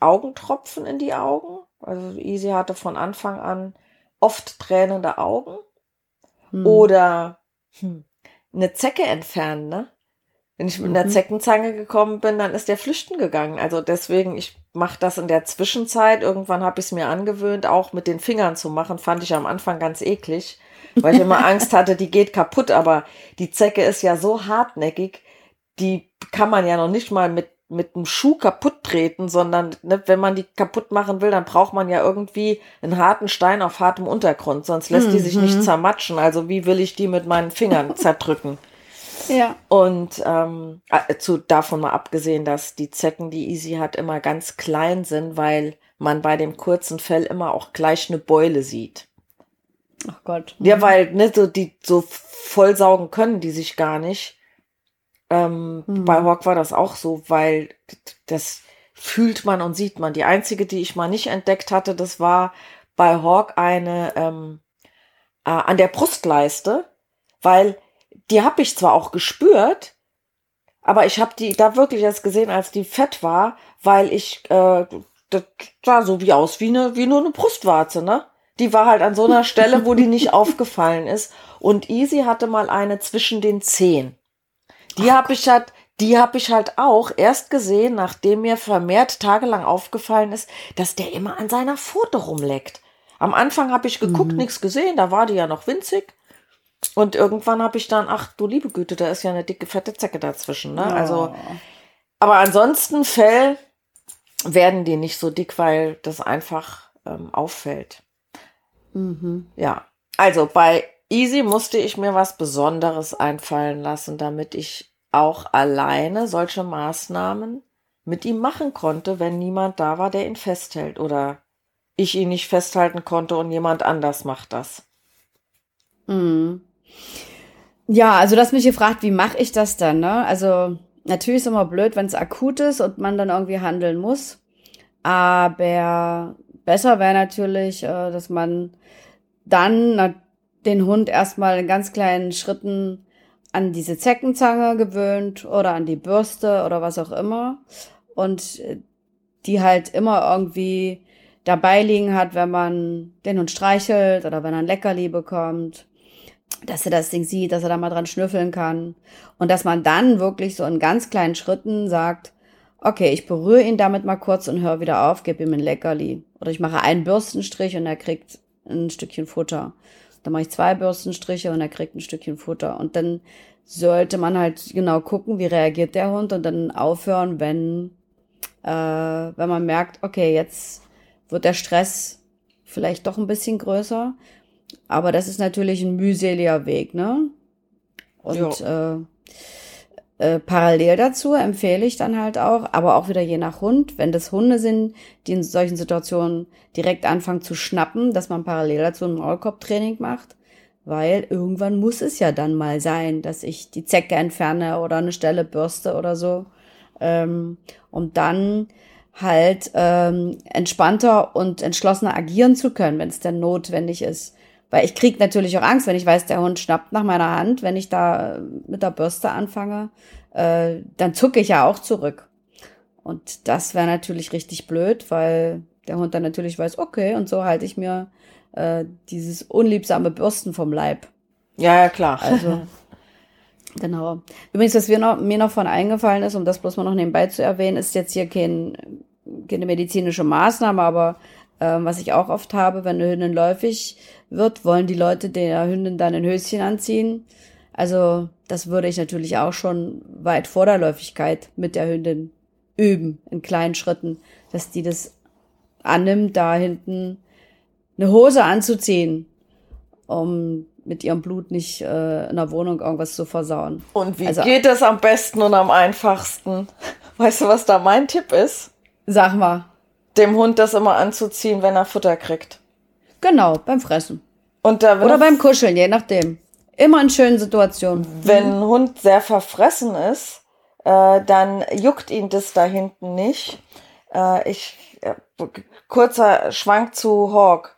Augentropfen in die Augen, also Easy hatte von Anfang an oft tränende Augen Hm. oder hm, eine Zecke entfernen, ne? Wenn ich mit einer Mhm. Zeckenzange gekommen bin, dann ist der flüchten gegangen. Also deswegen, ich mache das in der Zwischenzeit. Irgendwann habe ich es mir angewöhnt, auch mit den Fingern zu machen. Fand ich am Anfang ganz eklig, weil ich immer Angst hatte, die geht kaputt. Aber die Zecke ist ja so hartnäckig, die kann man ja noch nicht mal mit, mit einem Schuh kaputt treten, sondern ne, wenn man die kaputt machen will, dann braucht man ja irgendwie einen harten Stein auf hartem Untergrund, sonst lässt mhm. die sich nicht mhm. zermatschen. Also wie will ich die mit meinen Fingern zerdrücken? Ja. Und ähm, äh, zu, davon mal abgesehen, dass die Zecken, die Easy hat, immer ganz klein sind, weil man bei dem kurzen Fell immer auch gleich eine Beule sieht. Ach Gott. Ja, weil ne, so die so vollsaugen können die sich gar nicht. Ähm, mhm. Bei Hawk war das auch so, weil das fühlt man und sieht man. Die einzige, die ich mal nicht entdeckt hatte, das war bei Hawk eine ähm, äh, an der Brustleiste, weil die habe ich zwar auch gespürt, aber ich habe die da wirklich erst gesehen, als die fett war, weil ich äh, das sah so wie aus wie eine wie nur eine Brustwarze, ne? Die war halt an so einer Stelle, wo die nicht aufgefallen ist. Und Easy hatte mal eine zwischen den Zehen. Die habe ich halt, die habe ich halt auch erst gesehen, nachdem mir vermehrt tagelang aufgefallen ist, dass der immer an seiner Pfote rumleckt. Am Anfang habe ich geguckt, mhm. nichts gesehen, da war die ja noch winzig. Und irgendwann habe ich dann, ach du liebe Güte, da ist ja eine dicke, fette Zecke dazwischen. Ne? Ja. Also, aber ansonsten Fell werden die nicht so dick, weil das einfach ähm, auffällt. Mhm. Ja, also bei Easy musste ich mir was Besonderes einfallen lassen, damit ich auch alleine solche Maßnahmen mit ihm machen konnte, wenn niemand da war, der ihn festhält oder ich ihn nicht festhalten konnte und jemand anders macht das. Mhm. Ja, also du hast mich gefragt, wie mache ich das dann? Ne? Also natürlich ist es immer blöd, wenn es akut ist und man dann irgendwie handeln muss. Aber besser wäre natürlich, äh, dass man dann den Hund erstmal in ganz kleinen Schritten an diese Zeckenzange gewöhnt oder an die Bürste oder was auch immer und die halt immer irgendwie dabei liegen hat, wenn man den Hund streichelt oder wenn er ein Leckerli bekommt, dass er das Ding sieht, dass er da mal dran schnüffeln kann und dass man dann wirklich so in ganz kleinen Schritten sagt, okay, ich berühre ihn damit mal kurz und höre wieder auf, gebe ihm ein Leckerli oder ich mache einen Bürstenstrich und er kriegt ein Stückchen Futter. Dann mache ich zwei Bürstenstriche und er kriegt ein Stückchen Futter. Und dann sollte man halt genau gucken, wie reagiert der Hund und dann aufhören, wenn, äh, wenn man merkt, okay, jetzt wird der Stress vielleicht doch ein bisschen größer. Aber das ist natürlich ein mühseliger Weg, ne? Und äh, äh, parallel dazu empfehle ich dann halt auch, aber auch wieder je nach Hund, wenn das Hunde sind, die in solchen Situationen direkt anfangen zu schnappen, dass man parallel dazu ein Maulkorbtraining macht, weil irgendwann muss es ja dann mal sein, dass ich die Zecke entferne oder eine Stelle bürste oder so, ähm, um dann halt ähm, entspannter und entschlossener agieren zu können, wenn es denn notwendig ist. Weil ich krieg natürlich auch Angst, wenn ich weiß, der Hund schnappt nach meiner Hand, wenn ich da mit der Bürste anfange, äh, dann zucke ich ja auch zurück. Und das wäre natürlich richtig blöd, weil der Hund dann natürlich weiß, okay, und so halte ich mir äh, dieses unliebsame Bürsten vom Leib. Ja, ja, klar. Also, genau. Übrigens, was mir noch, mir noch von eingefallen ist, um das bloß mal noch nebenbei zu erwähnen, ist jetzt hier kein, keine medizinische Maßnahme, aber äh, was ich auch oft habe, wenn eine Hündin läufig wird, wollen die Leute der Hündin dann ein Höschen anziehen. Also das würde ich natürlich auch schon weit vor der Läufigkeit mit der Hündin üben, in kleinen Schritten, dass die das annimmt, da hinten eine Hose anzuziehen, um mit ihrem Blut nicht äh, in der Wohnung irgendwas zu versauen. Und wie also, geht das am besten und am einfachsten? Weißt du, was da mein Tipp ist? Sag mal. Dem Hund das immer anzuziehen, wenn er Futter kriegt. Genau, beim Fressen. Und da, Oder beim Kuscheln, je nachdem. Immer in schönen Situationen. Wenn ein Hund sehr verfressen ist, äh, dann juckt ihn das da hinten nicht. Äh, ich, äh, kurzer Schwank zu Hawk.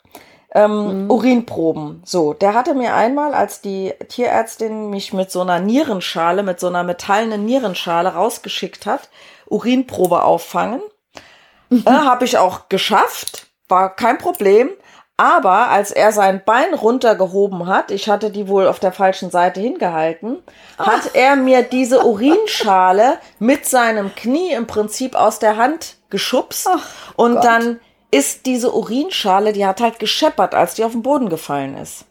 Ähm, mhm. Urinproben. So, der hatte mir einmal, als die Tierärztin mich mit so einer Nierenschale, mit so einer metallenen Nierenschale rausgeschickt hat, Urinprobe auffangen. Mhm. Äh, Habe ich auch geschafft, war kein Problem. Aber als er sein Bein runtergehoben hat, ich hatte die wohl auf der falschen Seite hingehalten, Ach. hat er mir diese Urinschale mit seinem Knie im Prinzip aus der Hand geschubst. Ach, und Gott. dann ist diese Urinschale, die hat halt gescheppert, als die auf den Boden gefallen ist.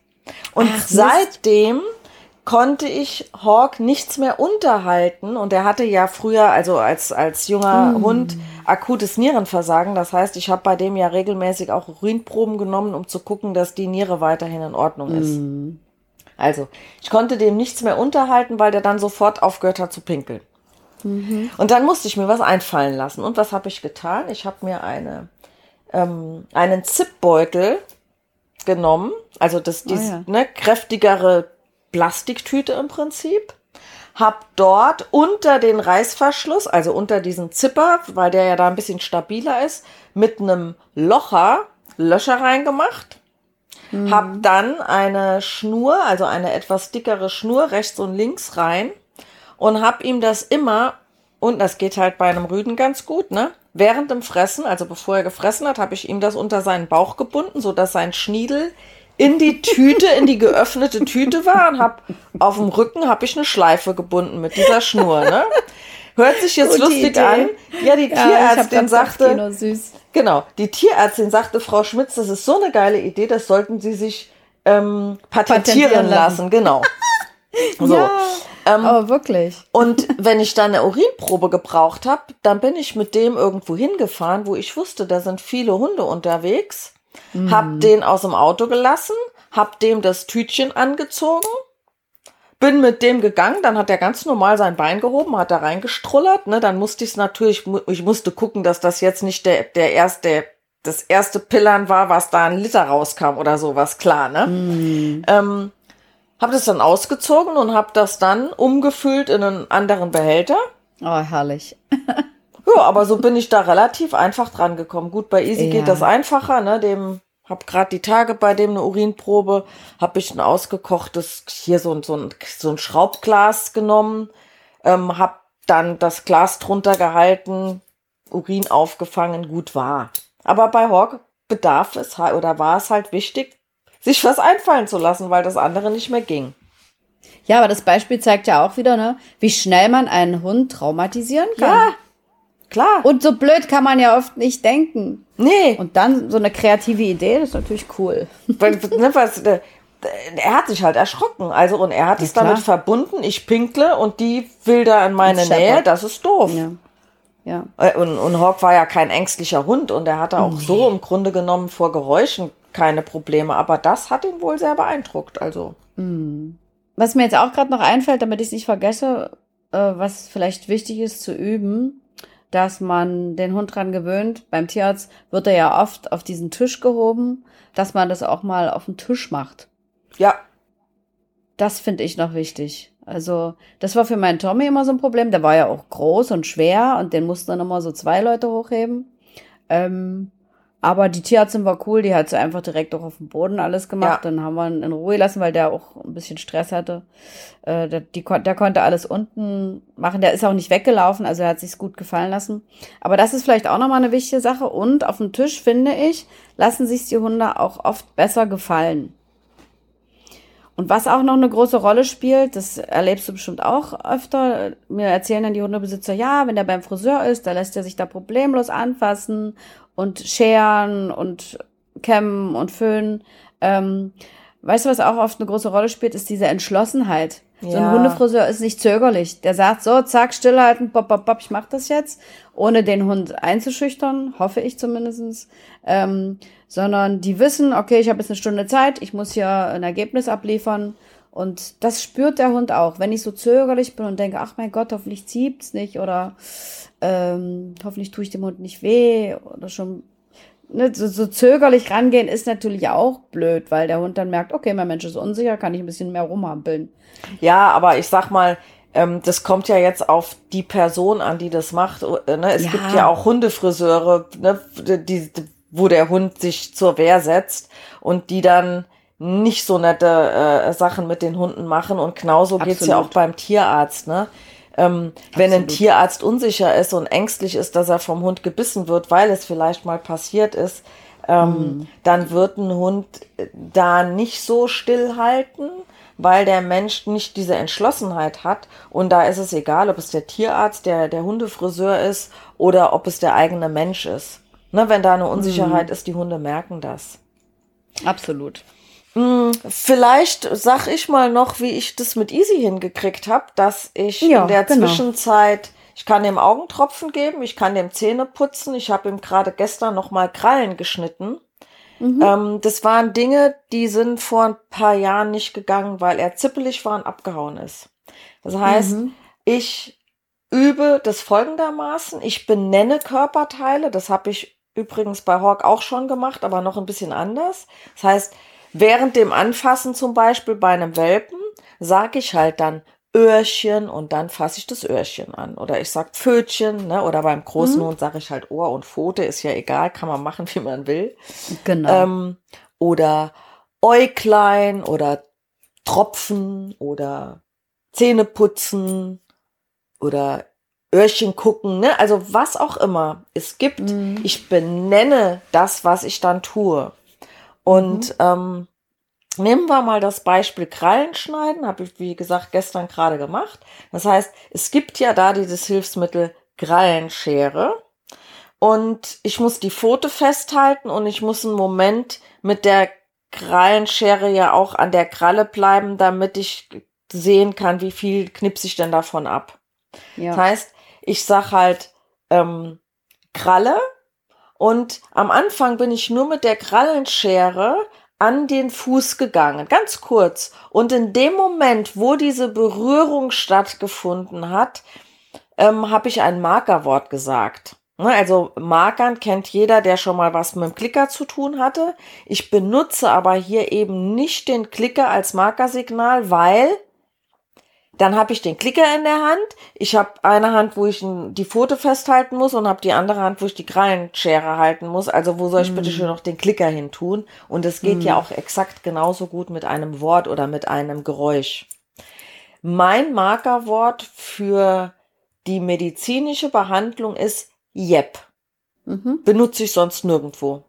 Und Ach, seitdem konnte ich Hawk nichts mehr unterhalten und er hatte ja früher, also als, als junger mm. Hund, akutes Nierenversagen. Das heißt, ich habe bei dem ja regelmäßig auch Urinproben genommen, um zu gucken, dass die Niere weiterhin in Ordnung ist. Mm. Also, ich konnte dem nichts mehr unterhalten, weil der dann sofort aufgehört hat zu pinkeln. Mhm. Und dann musste ich mir was einfallen lassen. Und was habe ich getan? Ich habe mir eine, ähm, einen Zipbeutel genommen, also das, oh ja. ne, kräftigere Plastiktüte im Prinzip. Hab dort unter den Reißverschluss, also unter diesen Zipper, weil der ja da ein bisschen stabiler ist, mit einem Locher Löcher reingemacht. Mhm. Hab dann eine Schnur, also eine etwas dickere Schnur rechts und links rein und hab ihm das immer, und das geht halt bei einem Rüden ganz gut, ne? Während dem Fressen, also bevor er gefressen hat, habe ich ihm das unter seinen Bauch gebunden, so dass sein Schniedel in die Tüte, in die geöffnete Tüte war und hab auf dem Rücken habe ich eine Schleife gebunden mit dieser Schnur, ne? Hört sich jetzt Gute lustig Idee. an. Ja, die ja, Tierärztin sagte, süß. genau, die Tierärztin sagte, Frau Schmitz, das ist so eine geile Idee, das sollten Sie sich ähm, patentieren, patentieren lassen. lassen. Genau. so. Ja, ähm, aber wirklich. Und wenn ich dann eine Urinprobe gebraucht habe, dann bin ich mit dem irgendwo hingefahren, wo ich wusste, da sind viele Hunde unterwegs Mhm. Hab den aus dem Auto gelassen, hab dem das Tütchen angezogen, bin mit dem gegangen, dann hat er ganz normal sein Bein gehoben, hat da reingestrullert, ne, dann musste ich es natürlich, ich musste gucken, dass das jetzt nicht der, der erste, das erste Pillern war, was da ein Liter rauskam oder sowas, klar, ne? Mhm. Ähm, hab das dann ausgezogen und hab das dann umgefüllt in einen anderen Behälter. Oh, herrlich. Ja, aber so bin ich da relativ einfach dran gekommen. Gut, bei Easy ja. geht das einfacher, ne? Dem hab gerade die Tage bei dem eine Urinprobe, hab ich ein ausgekochtes hier so ein so ein, so ein Schraubglas genommen, ähm, hab dann das Glas drunter gehalten, Urin aufgefangen, gut war. Aber bei Hawk bedarf es oder war es halt wichtig, sich was einfallen zu lassen, weil das andere nicht mehr ging. Ja, aber das Beispiel zeigt ja auch wieder, ne, wie schnell man einen Hund traumatisieren kann. Ja, Klar. Und so blöd kann man ja oft nicht denken. Nee. Und dann so eine kreative Idee, das ist natürlich cool. Ne, was, äh, er hat sich halt erschrocken. Also, und er hat ja, es damit klar. verbunden, ich pinkle und die will da in meine Nähe, das ist doof. Ja. Ja. Äh, und, und Hawk war ja kein ängstlicher Hund und er hatte auch nee. so im Grunde genommen vor Geräuschen keine Probleme. Aber das hat ihn wohl sehr beeindruckt. Also. Hm. Was mir jetzt auch gerade noch einfällt, damit ich es nicht vergesse, äh, was vielleicht wichtig ist zu üben, dass man den Hund dran gewöhnt. Beim Tierarzt wird er ja oft auf diesen Tisch gehoben, dass man das auch mal auf den Tisch macht. Ja. Das finde ich noch wichtig. Also, das war für meinen Tommy immer so ein Problem. Der war ja auch groß und schwer und den mussten dann immer so zwei Leute hochheben. Ähm, aber die Tierärztin war cool, die hat so einfach direkt auch auf dem Boden alles gemacht. Ja. Dann haben wir ihn in Ruhe lassen, weil der auch ein bisschen Stress hatte. Äh, der, die, der konnte alles unten machen. Der ist auch nicht weggelaufen, also er hat sich's gut gefallen lassen. Aber das ist vielleicht auch nochmal eine wichtige Sache. Und auf dem Tisch, finde ich, lassen sich die Hunde auch oft besser gefallen. Und was auch noch eine große Rolle spielt, das erlebst du bestimmt auch öfter. Mir erzählen dann die Hundebesitzer, ja, wenn der beim Friseur ist, da lässt er sich da problemlos anfassen und scheren und kämmen und föhnen. Ähm, weißt du, was auch oft eine große Rolle spielt, ist diese Entschlossenheit. Ja. So ein Hundefriseur ist nicht zögerlich. Der sagt so, zack, stillhalten, bop, bop, bop, ich mach das jetzt, ohne den Hund einzuschüchtern, hoffe ich zumindestens. Ähm, sondern die wissen, okay, ich habe jetzt eine Stunde Zeit, ich muss hier ein Ergebnis abliefern. Und das spürt der Hund auch. Wenn ich so zögerlich bin und denke, ach mein Gott, hoffentlich ziebt's nicht oder ähm, hoffentlich tue ich dem Hund nicht weh oder schon ne, so, so zögerlich rangehen ist natürlich auch blöd, weil der Hund dann merkt, okay, mein Mensch ist unsicher, kann ich ein bisschen mehr rumhampeln. Ja, aber ich sag mal, ähm, das kommt ja jetzt auf die Person an, die das macht. Äh, ne? Es ja. gibt ja auch Hundefriseure, ne, die, wo der Hund sich zur Wehr setzt und die dann nicht so nette äh, Sachen mit den Hunden machen. Und genauso Absolut. geht's ja auch beim Tierarzt. Ne? Ähm, wenn ein Tierarzt unsicher ist und ängstlich ist, dass er vom Hund gebissen wird, weil es vielleicht mal passiert ist, ähm, mhm. dann wird ein Hund da nicht so stillhalten, weil der Mensch nicht diese Entschlossenheit hat. Und da ist es egal, ob es der Tierarzt, der, der Hundefriseur ist oder ob es der eigene Mensch ist. Ne, wenn da eine Unsicherheit mhm. ist, die Hunde merken das. Absolut. Vielleicht sag ich mal noch, wie ich das mit Easy hingekriegt habe, dass ich Ja, in der genau. Zwischenzeit, ich kann dem Augentropfen geben, ich kann dem Zähne putzen, ich habe ihm gerade gestern noch mal Krallen geschnitten. Mhm. Ähm, das waren Dinge, die sind vor ein paar Jahren nicht gegangen, weil er zippelig war und abgehauen ist. Das heißt, Mhm. ich übe das folgendermaßen. Ich benenne Körperteile. Das habe ich übrigens bei Hawk auch schon gemacht, aber noch ein bisschen anders. Das heißt, während dem Anfassen zum Beispiel bei einem Welpen, sage ich halt dann Öhrchen und dann fasse ich das Öhrchen an. Oder ich sag Pfötchen, ne? Oder beim großen Mhm. Sage ich halt Ohr und Pfote, ist ja egal, kann man machen, wie man will. Genau. Ähm, oder Äuglein oder Tropfen oder Zähne putzen oder Öhrchen gucken, ne? Also was auch immer es gibt. Mhm. Ich benenne das, was ich dann tue. Und ähm, nehmen wir mal das Beispiel Krallen schneiden, habe ich wie gesagt gestern gerade gemacht. Das heißt, es gibt ja da dieses Hilfsmittel Krallenschere. Und ich muss die Pfote festhalten und ich muss einen Moment mit der Krallenschere ja auch an der Kralle bleiben, damit ich sehen kann, wie viel knipse ich denn davon ab. ja. Das heißt, ich sag halt ähm, Kralle und am Anfang bin ich nur mit der Krallenschere an den Fuß gegangen, ganz kurz. Und in dem Moment, wo diese Berührung stattgefunden hat, ähm, habe ich ein Markerwort gesagt. Ne, Also Markern kennt jeder, der schon mal was mit dem Klicker zu tun hatte. Ich benutze aber hier eben nicht den Klicker als Markersignal, weil dann habe ich den Klicker in der Hand. Ich habe eine Hand, wo ich die Pfote festhalten muss und habe die andere Hand, wo ich die Krallenschere halten muss. Also wo soll ich bitte schön noch den Klicker hin tun? Und es geht ja auch exakt genauso gut mit einem Wort oder mit einem Geräusch. Mein Markerwort für die medizinische Behandlung ist Jep Mhm. benutze ich sonst nirgendwo.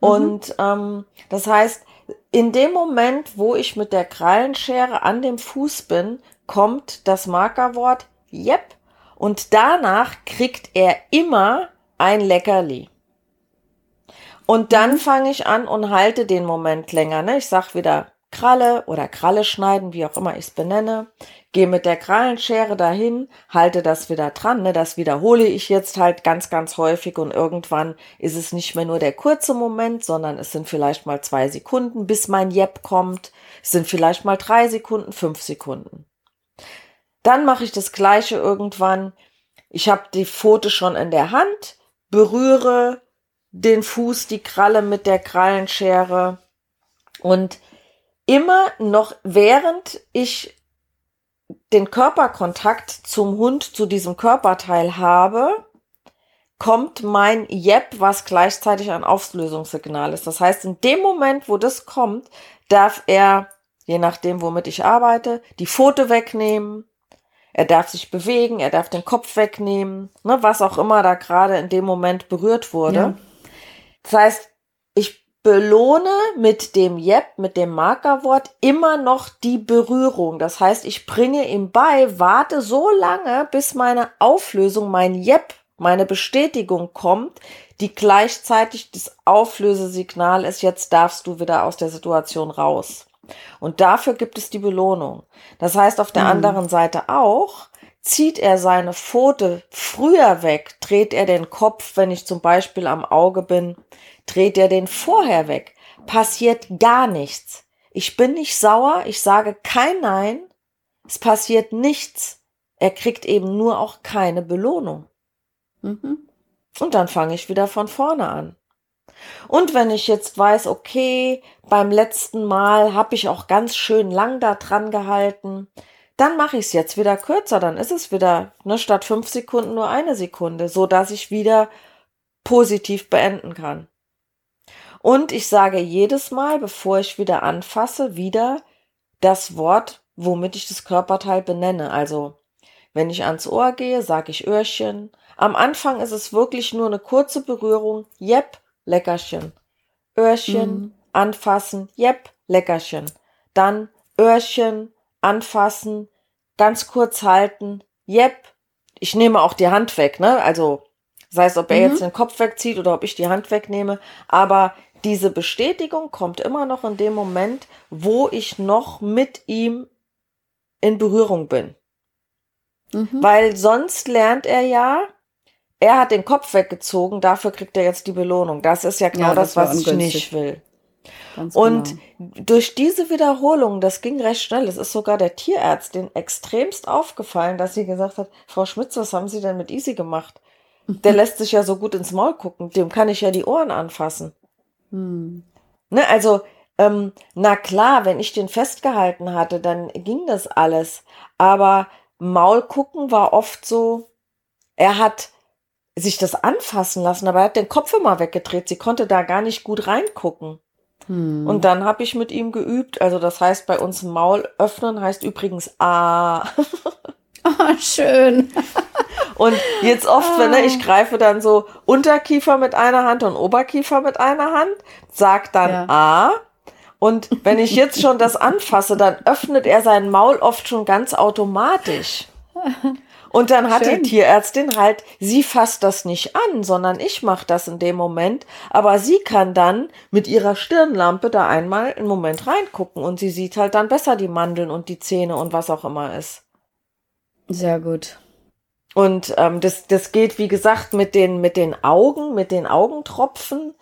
Und ähm, das heißt, in dem Moment, wo ich mit der Krallenschere an dem Fuß bin, kommt das Markerwort Jep und danach kriegt er immer ein Leckerli. Und dann fange ich an und halte den Moment länger. Ne? Ich sag wieder Kralle oder Kralle schneiden, wie auch immer ich es benenne. Gehe mit der Krallenschere dahin, halte das wieder dran. Ne? Das wiederhole ich jetzt halt ganz, ganz häufig und irgendwann ist es nicht mehr nur der kurze Moment, sondern es sind vielleicht mal zwei Sekunden, bis mein Jep kommt. Es sind vielleicht mal drei Sekunden, fünf Sekunden. Dann mache ich das gleiche irgendwann. Ich habe die Pfote schon in der Hand, berühre den Fuß, die Kralle mit der Krallenschere und immer noch während ich den Körperkontakt zum Hund, zu diesem Körperteil habe, kommt mein Jep, was gleichzeitig ein Auflösungssignal ist. Das heißt, in dem Moment, wo das kommt, darf er, je nachdem, womit ich arbeite, die Pfote wegnehmen, er darf sich bewegen, er darf den Kopf wegnehmen, ne, was auch immer da gerade in dem Moment berührt wurde. Ja. Das heißt, ich belohne mit dem Jep, mit dem Markerwort immer noch die Berührung. Das heißt, ich bringe ihm bei, warte so lange, bis meine Auflösung, mein Jep, meine Bestätigung kommt, die gleichzeitig das Auflösesignal ist, jetzt darfst du wieder aus der Situation raus. Und dafür gibt es die Belohnung. Das heißt auf der anderen Seite auch, zieht er seine Pfote früher weg, dreht er den Kopf, wenn ich zum Beispiel am Auge bin, dreht er den vorher weg, passiert gar nichts. Ich bin nicht sauer, ich sage kein Nein, es passiert nichts. Er kriegt eben nur auch keine Belohnung. Mhm. Und dann fange ich wieder von vorne an. Und wenn ich jetzt weiß, okay, beim letzten Mal habe ich auch ganz schön lang da dran gehalten, dann mache ich es jetzt wieder kürzer, dann ist es wieder ne, statt fünf Sekunden nur eine Sekunde, so dass ich wieder positiv beenden kann. Und ich sage jedes Mal, bevor ich wieder anfasse, wieder das Wort, womit ich das Körperteil benenne. Also, wenn ich ans Ohr gehe, sage ich Öhrchen. Am Anfang ist es wirklich nur eine kurze Berührung. Jep, Leckerchen. Öhrchen, Mhm. anfassen. Jep, Leckerchen. Dann Öhrchen, anfassen, ganz kurz halten. Jep. Ich nehme auch die Hand weg, ne? Also, sei es, ob er Mhm. jetzt den Kopf wegzieht oder ob ich die Hand wegnehme. Aber diese Bestätigung kommt immer noch in dem Moment, wo ich noch mit ihm in Berührung bin. Mhm. Weil sonst lernt er ja, er hat den Kopf weggezogen, dafür kriegt er jetzt die Belohnung. Das ist ja genau ja, das, das was ich nicht will. Ganz und genau. durch diese Wiederholung, das ging recht schnell, es ist sogar der Tierärztin extremst aufgefallen, dass sie gesagt hat, Frau Schmitz, was haben Sie denn mit Easy gemacht? Der lässt sich ja so gut ins Maul gucken, dem kann ich ja die Ohren anfassen. Hm. Ne, also, ähm, na klar, wenn ich den festgehalten hatte, dann ging das alles. Aber Maul gucken war oft so, er hat sich das anfassen lassen, aber er hat den Kopf immer weggedreht. Sie konnte da gar nicht gut reingucken. Hm. Und dann habe ich mit ihm geübt. Also das heißt bei uns Maul öffnen heißt übrigens A. Oh, schön. und jetzt oft, wenn ne, ich greife dann so Unterkiefer mit einer Hand und Oberkiefer mit einer Hand, sag dann ja. A. Und wenn ich jetzt schon das anfasse, dann öffnet er sein Maul oft schon ganz automatisch. Und dann hat Schön. die Tierärztin halt, sie fasst das nicht an, sondern ich mache das in dem Moment. Aber sie kann dann mit ihrer Stirnlampe da einmal einen Moment reingucken und sie sieht halt dann besser die Mandeln und die Zähne und was auch immer ist. Sehr gut. Und ähm, das, das geht, wie gesagt, mit den, mit den Augen, mit den Augentropfen.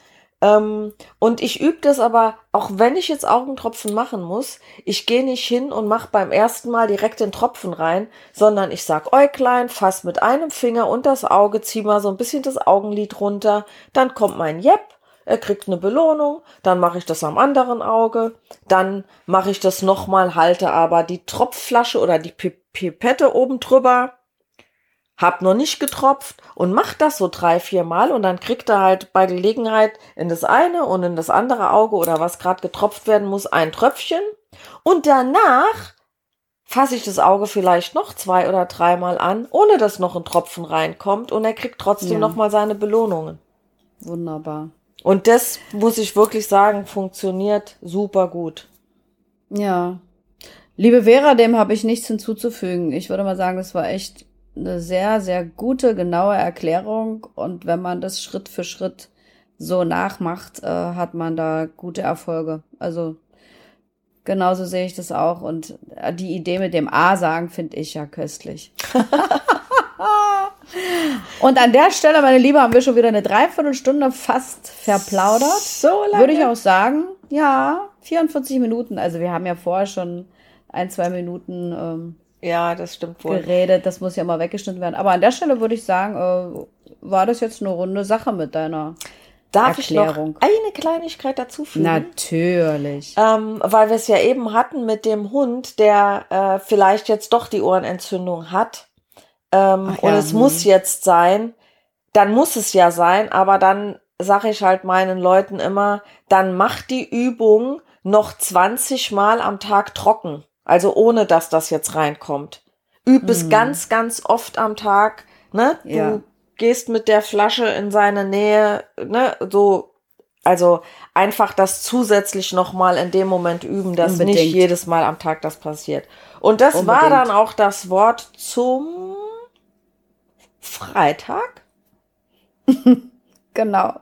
Ähm, und ich übe das aber, auch wenn ich jetzt Augentropfen machen muss, ich gehe nicht hin und mache beim ersten Mal direkt den Tropfen rein, sondern ich sag Äuglein, fass mit einem Finger und das Auge, zieh mal so ein bisschen das Augenlid runter, dann kommt mein Jepp, er kriegt eine Belohnung, dann mache ich das am anderen Auge, dann mache ich das nochmal, halte aber die Tropfflasche oder die Pipette oben drüber, hab noch nicht getropft und mach das so drei, vier Mal und dann kriegt er halt bei Gelegenheit in das eine und in das andere Auge oder was gerade getropft werden muss, ein Tröpfchen und danach fasse ich das Auge vielleicht noch zwei oder dreimal an, ohne dass noch ein Tropfen reinkommt und er kriegt trotzdem ja. noch mal seine Belohnungen. Wunderbar. Und das muss ich wirklich sagen, funktioniert super gut. Ja. Liebe Vera, dem habe ich nichts hinzuzufügen. Ich würde mal sagen, das war echt eine sehr, sehr gute, genaue Erklärung. Und wenn man das Schritt für Schritt so nachmacht, äh, hat man da gute Erfolge. Also genauso sehe ich das auch. Und äh, die Idee mit dem A sagen finde ich ja köstlich. Und an der Stelle, meine Liebe, haben wir schon wieder eine Dreiviertelstunde fast verplaudert. So lange. Würde ich auch sagen. Ja, 44 Minuten. Also wir haben ja vorher schon ein, zwei Minuten ähm, ja, das stimmt wohl. Geredet, das muss ja mal weggeschnitten werden. Aber an der Stelle würde ich sagen, äh, war das jetzt eine runde Sache mit deiner Darf Erklärung. ich noch eine Kleinigkeit dazu fügen? Natürlich. Ähm, weil wir es ja eben hatten mit dem Hund, der äh, vielleicht jetzt doch die Ohrenentzündung hat. Ähm, ja, und es hm. muss jetzt sein. Dann muss es ja sein, aber dann sage ich halt meinen Leuten immer, dann macht die Übung noch 20 Mal am Tag trocken. Also ohne, dass das jetzt reinkommt. Üb es mhm. ganz, ganz oft am Tag. Ne? Du ja. gehst mit der Flasche in seine Nähe, ne? So, also einfach das zusätzlich nochmal in dem Moment üben, dass Unbedingt. nicht jedes Mal am Tag das passiert. Und das Unbedingt. war dann auch das Wort zum Freitag. genau.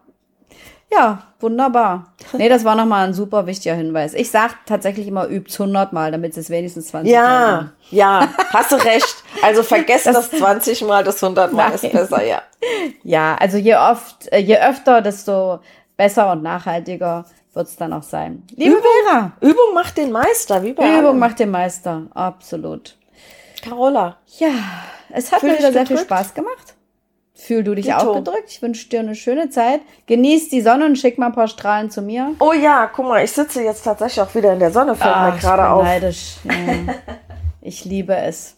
Ja, wunderbar. Nee, das war nochmal ein super wichtiger Hinweis. Ich sag tatsächlich immer, übt 100 Mal, damit es wenigstens 20 ja, Mal Ja, ja, hast du recht. Also vergesst das, das 20 Mal, das 100 Mal Nein. ist besser, ja. Ja, also je oft, äh, je öfter, desto besser und nachhaltiger wird's dann auch sein. Liebe Übung, Vera. Übung macht den Meister, wie bei Übung allem. macht den Meister, absolut. Carola. Ja, es hat Fühl mir wieder sehr viel Spaß gemacht. Fühl du dich Dito. auch gedrückt. Ich wünsche dir eine schöne Zeit. Genieß die Sonne und schick mal ein paar Strahlen zu mir. Oh ja, guck mal, ich sitze jetzt tatsächlich auch wieder in der Sonne, fällt mir gerade auf. Neidisch. Ja. ich liebe es.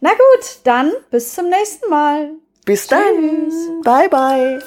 Na gut, dann bis zum nächsten Mal. Bis dann. Bye, bye.